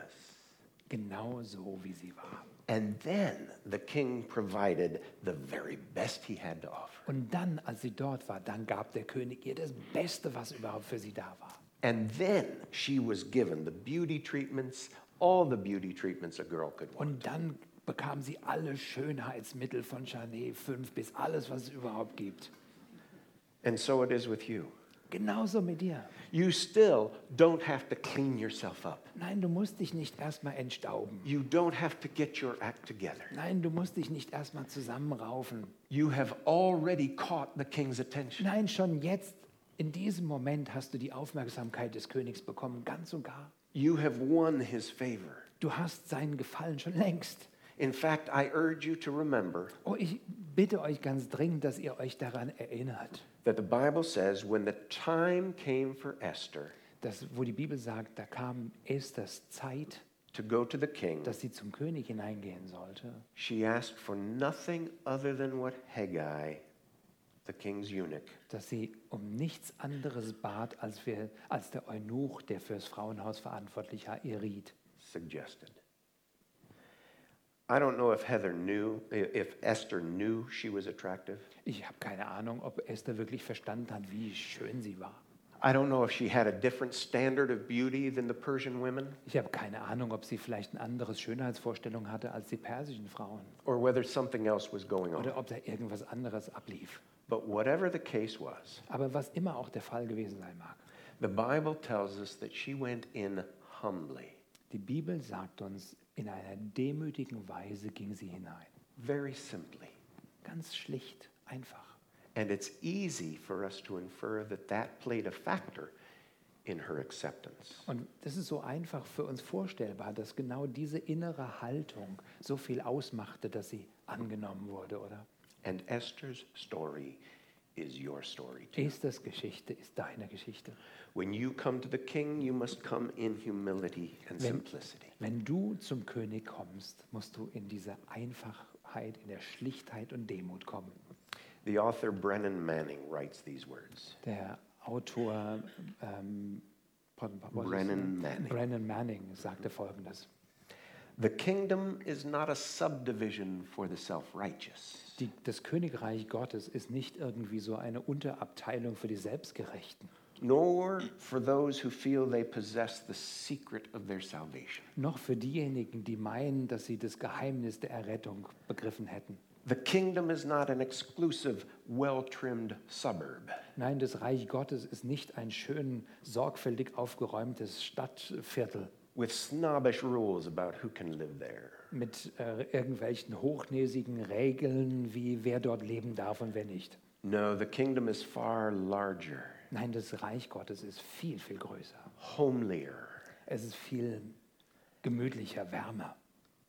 genau so wie sie war. And then the king provided the very best he had to offer. Und dann, als sie dort war, dann gab der König ihr das Beste, was überhaupt für sie da war. And then she was given the beauty treatments, all the beauty treatments a girl could want. Und dann bekam sie alle Schönheitsmittel von Chanel 5 bis alles, was es überhaupt gibt. And so it is with you. Genauso mit dir. You still don't have to clean yourself up. Nein, du musst dich nicht erstmal entstauben. You don't have to get your act together. Nein, du musst dich nicht erstmal zusammenraufen. You have already caught the king's attention. Nein, schon jetzt, in diesem Moment hast du die Aufmerksamkeit des Königs bekommen, ganz und gar. You have won his favor. Du hast seinen Gefallen schon längst. In fact, I urge you to remember Oh, ich bitte euch ganz dringend, dass ihr euch daran erinnert, that the Bible says when the time came for Esther dass, wo die Bibel sagt, da kam Esthers Zeit, to go to the king, dass sie zum König hineingehen sollte. she asked for nothing other than what Haggai, the king's eunuch, dass sie um nichts anderes bat, als, wir, als der Eunuch, der fürs Frauenhaus verantwortlich war, ihr riet. suggested. I don't know if Heather knew, if Esther knew she was attractive. Ich habe keine Ahnung, ob Esther wirklich verstanden hat, wie schön sie war. I don't know if she had a different standard of beauty than the Persian women, Ich habe keine Ahnung, ob sie vielleicht ein anderes Schönheitsvorstellung hatte als die persischen Frauen or whether something else was going on. oder ob da irgendwas anderes ablief. But whatever the case was, Aber was immer auch der Fall gewesen sein mag, the Bible tells us that she went in humbly, die Bibel sagt uns, in einer demütigen Weise ging sie hinein. very simply. Ganz schlicht, einfach. And it's easy for us to infer that that played a factor in her acceptance. Und das ist so einfach für uns vorstellbar, dass genau diese innere Haltung so viel ausmachte, dass sie angenommen wurde, oder? And Esther's story is your story too. Esthers Geschichte ist deine Geschichte. When you come to the king, you must come in humility and Wenn, simplicity. wenn du zum König kommst, musst du in dieser Einfachheit, in der Schlichtheit und Demut kommen. The author Brennan Manning writes these words. Der Autor ähm, pardon, was Brennan? Manning. Brennan Manning sagte folgendes. The kingdom is not a subdivision for the self righteous, Die, das Königreich Gottes ist nicht irgendwie so eine Unterabteilung für die Selbstgerechten, nor for those who feel they possess the secret of their salvation. noch für diejenigen, die meinen, dass sie das Geheimnis der Errettung begriffen hätten. The kingdom is not an exclusive, well trimmed suburb. Nein, das Reich Gottes ist nicht ein schön sorgfältig aufgeräumtes Stadtviertel with snobbish rules about who can live there. mit äh, irgendwelchen hochnäsigen Regeln, wie wer dort leben darf und wer nicht. No, the kingdom is far larger, Nein, das Reich Gottes ist viel, viel größer. homelier, Es ist viel gemütlicher, wärmer.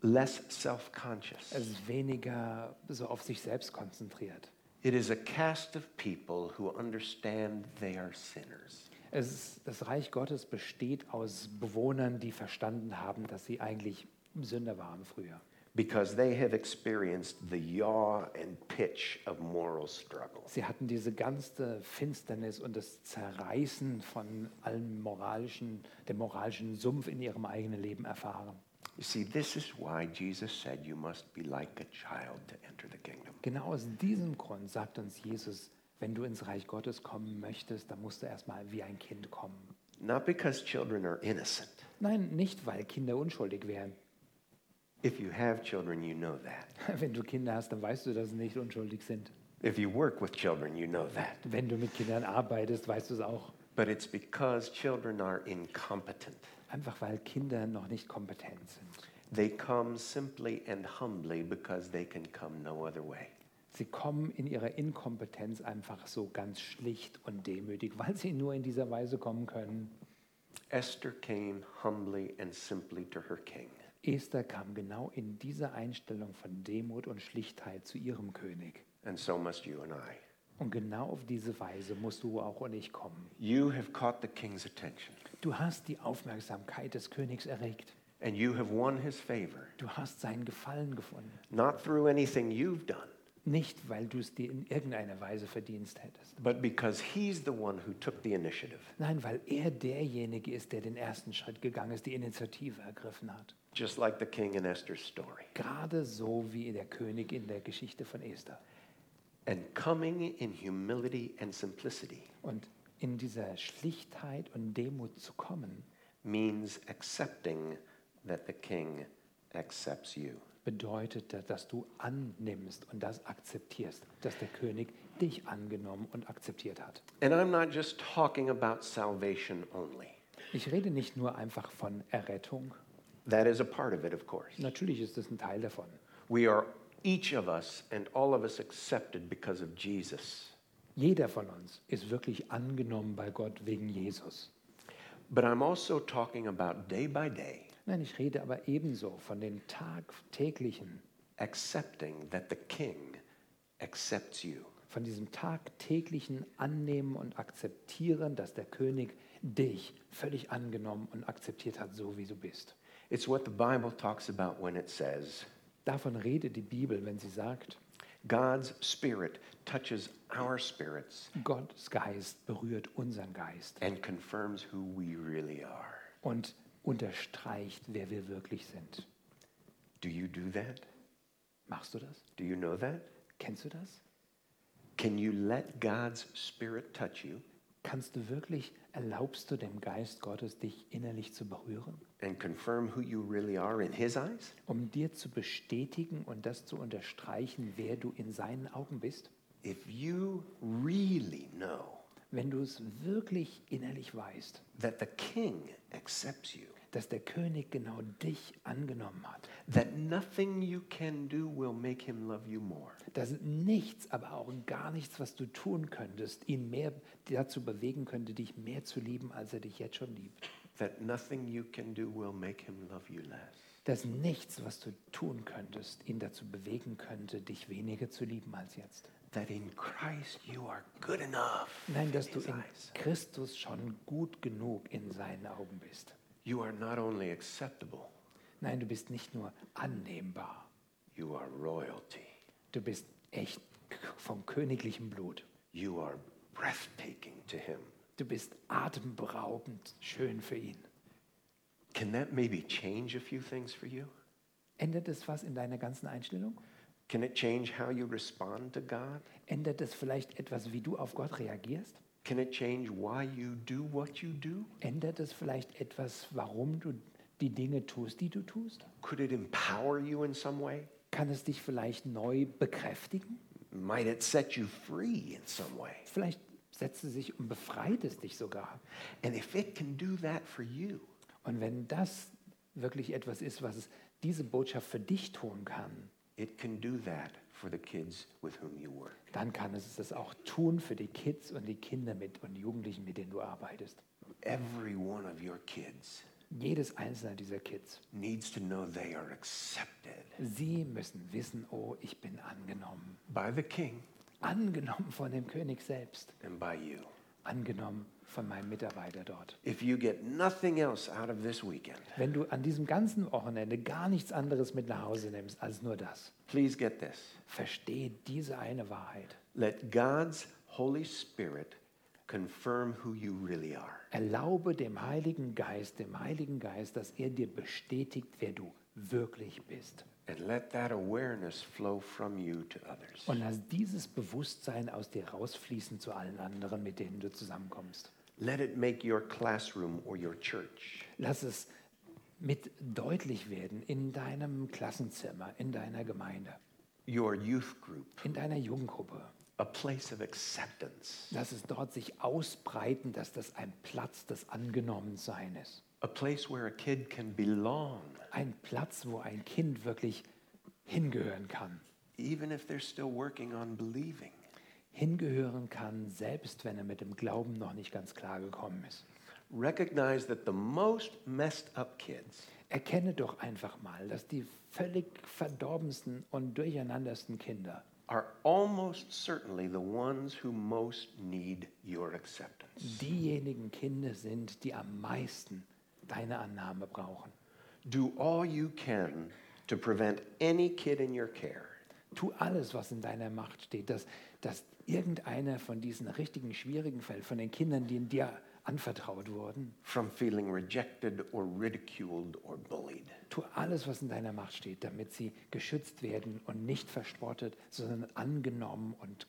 less self conscious. Es ist weniger so auf sich selbst konzentriert. It is a caste of people who understand they are sinners. Es das Reich Gottes besteht aus Bewohnern, die verstanden haben, dass sie eigentlich Sünder waren früher. Because they have experienced the yaw and pitch of moral struggle. Sie hatten diese ganze Finsternis und das Zerreißen von allem moralischen, dem moralischen Sumpf in ihrem eigenen Leben erfahren. You see, this is why Jesus said you must be like a child to enter the kingdom. Genau aus diesem Grund sagt uns Jesus, wenn du ins Reich Gottes kommen möchtest, dann musst du erstmal wie ein Kind kommen. Not because children are innocent. Nein, nicht weil Kinder unschuldig wären. If you have children, you know that. Wenn du Kinder hast, dann weißt du, dass sie nicht unschuldig sind. If you work with children, you know that. Wenn du mit Kindern arbeitest, weißt du es auch. But it's because children are incompetent. Einfach weil Kinder noch nicht kompetent sind. They come simply and humbly because they can come no other way. Sie kommen in ihrer Inkompetenz einfach so ganz schlicht und demütig, weil sie nur in dieser Weise kommen können. Esther came humbly and simply to her king. Esther kam genau in dieser Einstellung von Demut und Schlichtheit zu ihrem König. And so must you and I. Und genau auf diese Weise musst du auch und ich kommen. You have caught the king's attention, Du hast die Aufmerksamkeit des Königs erregt. and you have won his favor, Du hast seinen Gefallen gefunden. not through anything you've done, Nicht, weil du es dir in irgendeiner Weise verdienst hättest. but because he's the one who took the initiative, Nein, weil er derjenige ist, der den ersten Schritt gegangen ist, die Initiative ergriffen hat. just like the king in Esther's story. Gerade so wie der König in der Geschichte von Esther. And coming in humility and simplicity Und in dieser Schlichtheit und Demut zu kommen, means accepting that the king accepts you. Bedeutet, das, dass du annimmst und das akzeptierst, dass der König dich angenommen und akzeptiert hat. And I'm not just talking about salvation only. Ich rede nicht nur einfach von Errettung. That is a part of it, of course. Natürlich ist es ein Teil davon. We are each of us and all of us accepted because of Jesus. Jeder von uns ist wirklich angenommen bei Gott wegen Jesus. But I'm also talking about day by day Nein, ich rede aber ebenso von den tagtäglichen, accepting that the king accepts you. von diesem tagtäglichen Annehmen und Akzeptieren, dass der König dich völlig angenommen und akzeptiert hat, so wie du bist. It's what the Bible talks about when it says, Davon redet die Bibel, wenn sie sagt, God's Spirit touches our spirits Gottes Geist berührt unseren Geist and confirms who we really are. und unterstreicht, wer wir wirklich sind. Do you do that? Machst du das? Do you know that? Kennst du das? Can you let God's Spirit touch you Kannst du wirklich, erlaubst du dem Geist Gottes, dich innerlich zu berühren, and confirm who you really are in His eyes? um dir zu bestätigen und das zu unterstreichen, wer du in seinen Augen bist? If you really know Wenn du es wirklich innerlich weißt, that the King accepts you, dass der König genau dich angenommen hat, that nothing you can do will make him love you more, dass nichts, aber auch gar nichts, was du tun könntest, ihn mehr dazu bewegen könnte, dich mehr zu lieben, als er dich jetzt schon liebt. that nothing you can do will make him love you less. Dass nichts, was du tun könntest, ihn dazu bewegen könnte, dich weniger zu lieben als jetzt. That in Christ you are good enough. Nein, dass du in. Christus schon gut genug in seinen Augen bist. You are not only acceptable, Nein, du bist nicht nur annehmbar, you are royalty. du bist echt vom königlichen Blut. You are breathtaking to him. Du bist atemberaubend schön für ihn. Can that maybe change a few things for you? Ändert es was in deiner ganzen Einstellung? Can it change how you respond to God? Ändert es vielleicht etwas, wie du auf Gott reagierst? Can it change why you do what you do? Ändert es vielleicht etwas, warum du die Dinge tust, die du tust? Could it empower you in some way? Kann es dich vielleicht neu bekräftigen? Might it set you free in some way? Vielleicht setzt es sich und befreit es dich sogar. And if it can do that for you, Und wenn das wirklich etwas ist, was es diese Botschaft für dich tun kann, it can do that for the kids with whom you work. dann kann es das auch tun für die Kids und die Kinder mit und Jugendlichen, mit denen du arbeitest. Every one of your kids Jedes einzelne dieser Kids. needs to know they are accepted Sie müssen wissen, oh, ich bin angenommen. by the king Angenommen von dem König selbst. and by you. Angenommen von meinem Mitarbeiter dort. If you get nothing else out of this weekend, Wenn du an diesem ganzen Wochenende gar nichts anderes mit nach Hause nimmst als nur das, please get this. versteh diese eine Wahrheit. Let God's Holy Spirit confirm who you really are. Erlaube dem Heiligen Geist, dem Heiligen Geist, dass er dir bestätigt, wer du wirklich bist. And let that awareness flow from you to others. Und lass dieses Bewusstsein aus dir rausfließen zu allen anderen, mit denen du zusammenkommst. Let it make your classroom or your church Lass es mit deutlich werden in deinem Klassenzimmer, in deiner Gemeinde, your youth group in deiner Jugendgruppe. a place of acceptance, Lass es dort sich ausbreiten, dass das ein Platz des Angenommenseins ist. a place where a kid can belong, Ein Platz, wo ein Kind wirklich hingehören kann. even if they're still working on believing. Hingehören kann, selbst wenn er mit dem Glauben noch nicht ganz klar gekommen ist. Recognize that the most messed up kids Erkenne doch einfach mal, dass die völlig verdorbensten und durcheinandersten Kinder are almost certainly the ones who most need your acceptance. diejenigen Kinder sind, die am meisten deine Annahme brauchen. Do all you can to prevent any kid in your care Tu alles, was in deiner Macht steht, dass, dass irgendeiner von diesen richtigen schwierigen Fällen, von den Kindern, die in dir anvertraut wurden, from feeling rejected or ridiculed or bullied. tu alles, was in deiner Macht steht, damit sie geschützt werden und nicht verspottet, sondern angenommen und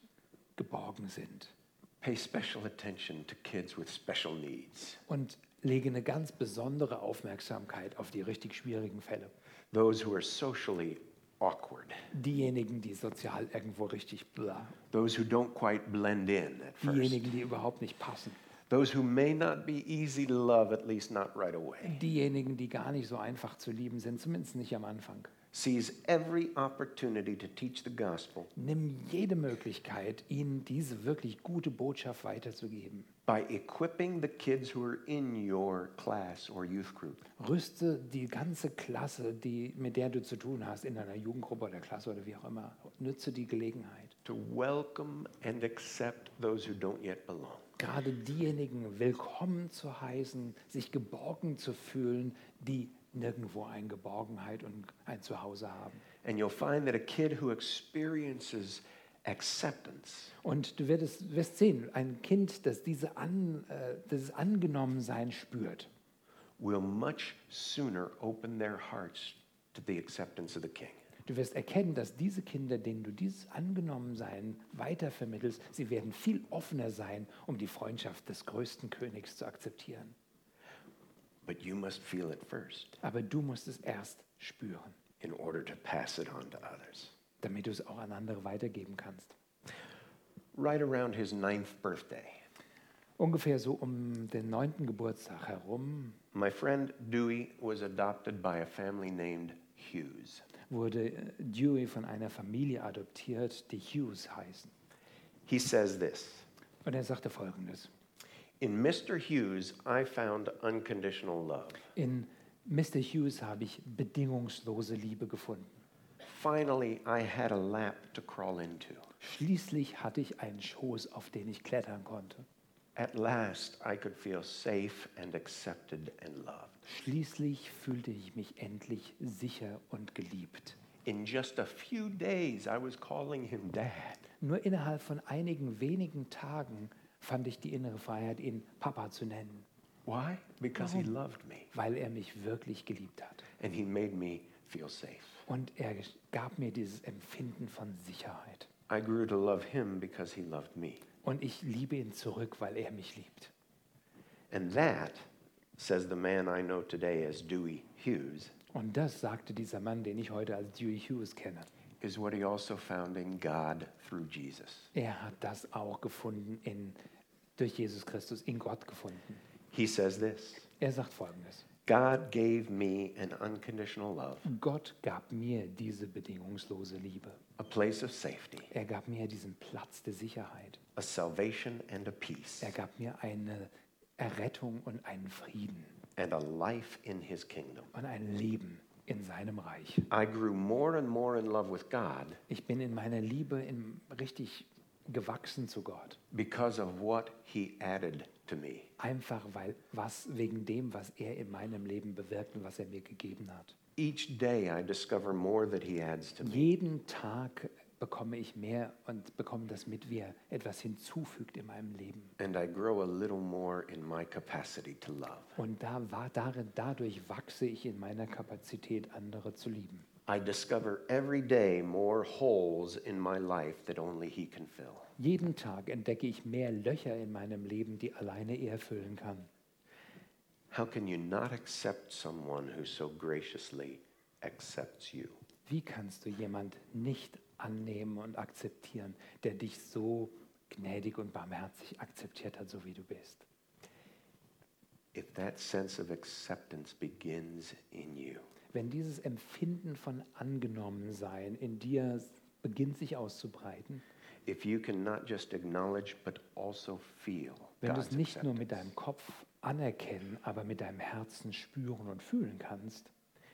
geborgen sind. Pay special attention to kids with special needs, Und lege eine ganz besondere Aufmerksamkeit auf die richtig schwierigen Fälle. those who are socially awkward, Diejenigen, die sozial irgendwo richtig bla, those who don't quite blend in at first, diejenigen, die überhaupt nicht passen, those who may not be easy to love, at least not right away. diejenigen, die gar nicht so einfach zu lieben sind, zumindest nicht am Anfang. Seize every opportunity to teach the gospel Nimm jede Möglichkeit, ihnen diese wirklich gute Botschaft weiterzugeben. by equipping the kids who are in your class or youth group Rüste die ganze Klasse, die, mit der du zu tun hast, in einer Jugendgruppe oder Klasse oder wie auch immer. Nütze die Gelegenheit. to welcome and accept those who don't yet belong. Gerade diejenigen willkommen zu heißen, sich geborgen zu fühlen, die nirgendwo eine Geborgenheit und ein Zuhause haben. And you'll find that a kid who experiences acceptance Und du wirst, wirst sehen, ein Kind, das diese An, äh, dieses Angenommensein spürt, will much sooner open their hearts to the acceptance of the king. Du wirst erkennen, dass diese Kinder, denen du dieses Angenommensein weitervermittelst, sie werden viel offener sein, um die Freundschaft des größten Königs zu akzeptieren. But you must feel it first Aber du musst es erst spüren, in order to pass it on to others. damit du es auch an andere weitergeben kannst. Right around his ninth birthday, Ungefähr so um den neunten Geburtstag herum my friend Dewey was adopted by a family named Hughes. wurde äh, Dewey von einer Familie adoptiert, die Hughes heißen. He says this Und er sagte folgendes. In Mr. Hughes, I found unconditional love. In Mr. Hughes habe ich bedingungslose Liebe gefunden. Finally, I had a lap to crawl into. Schließlich hatte ich einen Schoß, auf den ich klettern konnte. At last, I could feel safe and accepted and loved. Schließlich fühlte ich mich endlich sicher und geliebt. In just a few days, I was calling him dad. Nur innerhalb von einigen wenigen Tagen fand ich die innere Freiheit, ihn Papa zu nennen, Why? Because he loved me weil er mich wirklich geliebt hat. and he made me feel safe. Und er gab mir dieses Empfinden von Sicherheit. I grew to love him because he loved me. Und ich liebe ihn zurück, weil er mich liebt. And that, says the man I know today as Dewey Hughes, Und das sagte dieser Mann, den ich heute als Dewey Hughes kenne. Is what he also found in God through Jesus. Er hat das auch gefunden in, durch Jesus Christus, in Gott gefunden. He says this Er sagt folgendes. God gave me an unconditional love, Gott gab mir diese bedingungslose Liebe. a place of safety, Er gab mir diesen Platz der Sicherheit. a salvation and a peace, Er gab mir eine Errettung und einen Frieden and a life in his kingdom. und ein Leben in seinem Reich. I grew more and more in love with God Ich bin in meiner Liebe in, richtig gewachsen zu Gott. because of what he added to me. Einfach weil was wegen dem, was er in meinem Leben bewirkt und was er mir gegeben hat. Each day I discover more that he adds to me. Jeden Tag bekomme ich mehr und bekomme das mit, wie er etwas hinzufügt in meinem Leben. And I grow a little more in my capacity to love. Und da war darin, dadurch wachse ich in meiner Kapazität, andere zu lieben. I discover every day more holes in my life that only He can fill. Jeden Tag entdecke ich mehr Löcher in meinem Leben, die alleine er füllen kann. How can you not accept someone who so graciously accepts you? Wie kannst du jemand nicht annehmen und akzeptieren, der dich so gnädig und barmherzig akzeptiert hat, so wie du bist? You, Wenn dieses Empfinden von Angenommensein in dir beginnt sich auszubreiten, if you can not just acknowledge but also feel wenn du es nicht nur mit deinem Kopf anerkennen, aber mit deinem Herzen spüren und fühlen kannst,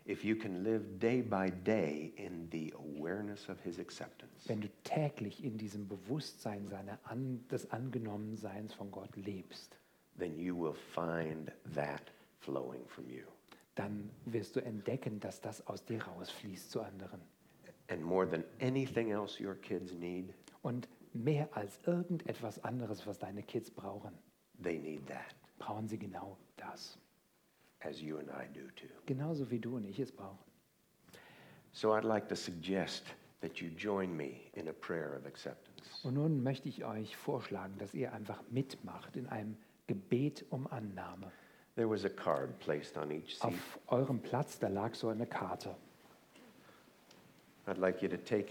if you can live day by day in the awareness of His acceptance, wenn du täglich in diesem Bewusstsein seiner An des Angenommenseins von Gott lebst, then you will find that flowing from you. dann wirst du entdecken, dass das aus dir rausfließt zu anderen. And more than anything else your kids need, Und mehr als irgendetwas anderes, was deine Kids brauchen, they need that, brauchen sie genau das. As you and I do too. Genauso wie du und ich es brauchen. So I'd like to suggest that you join me in a prayer of acceptance. Und nun möchte ich euch vorschlagen, dass ihr einfach mitmacht in einem Gebet um Annahme. There was a card placed on each seat. Auf eurem Platz, da lag so eine Karte. I'd like you to take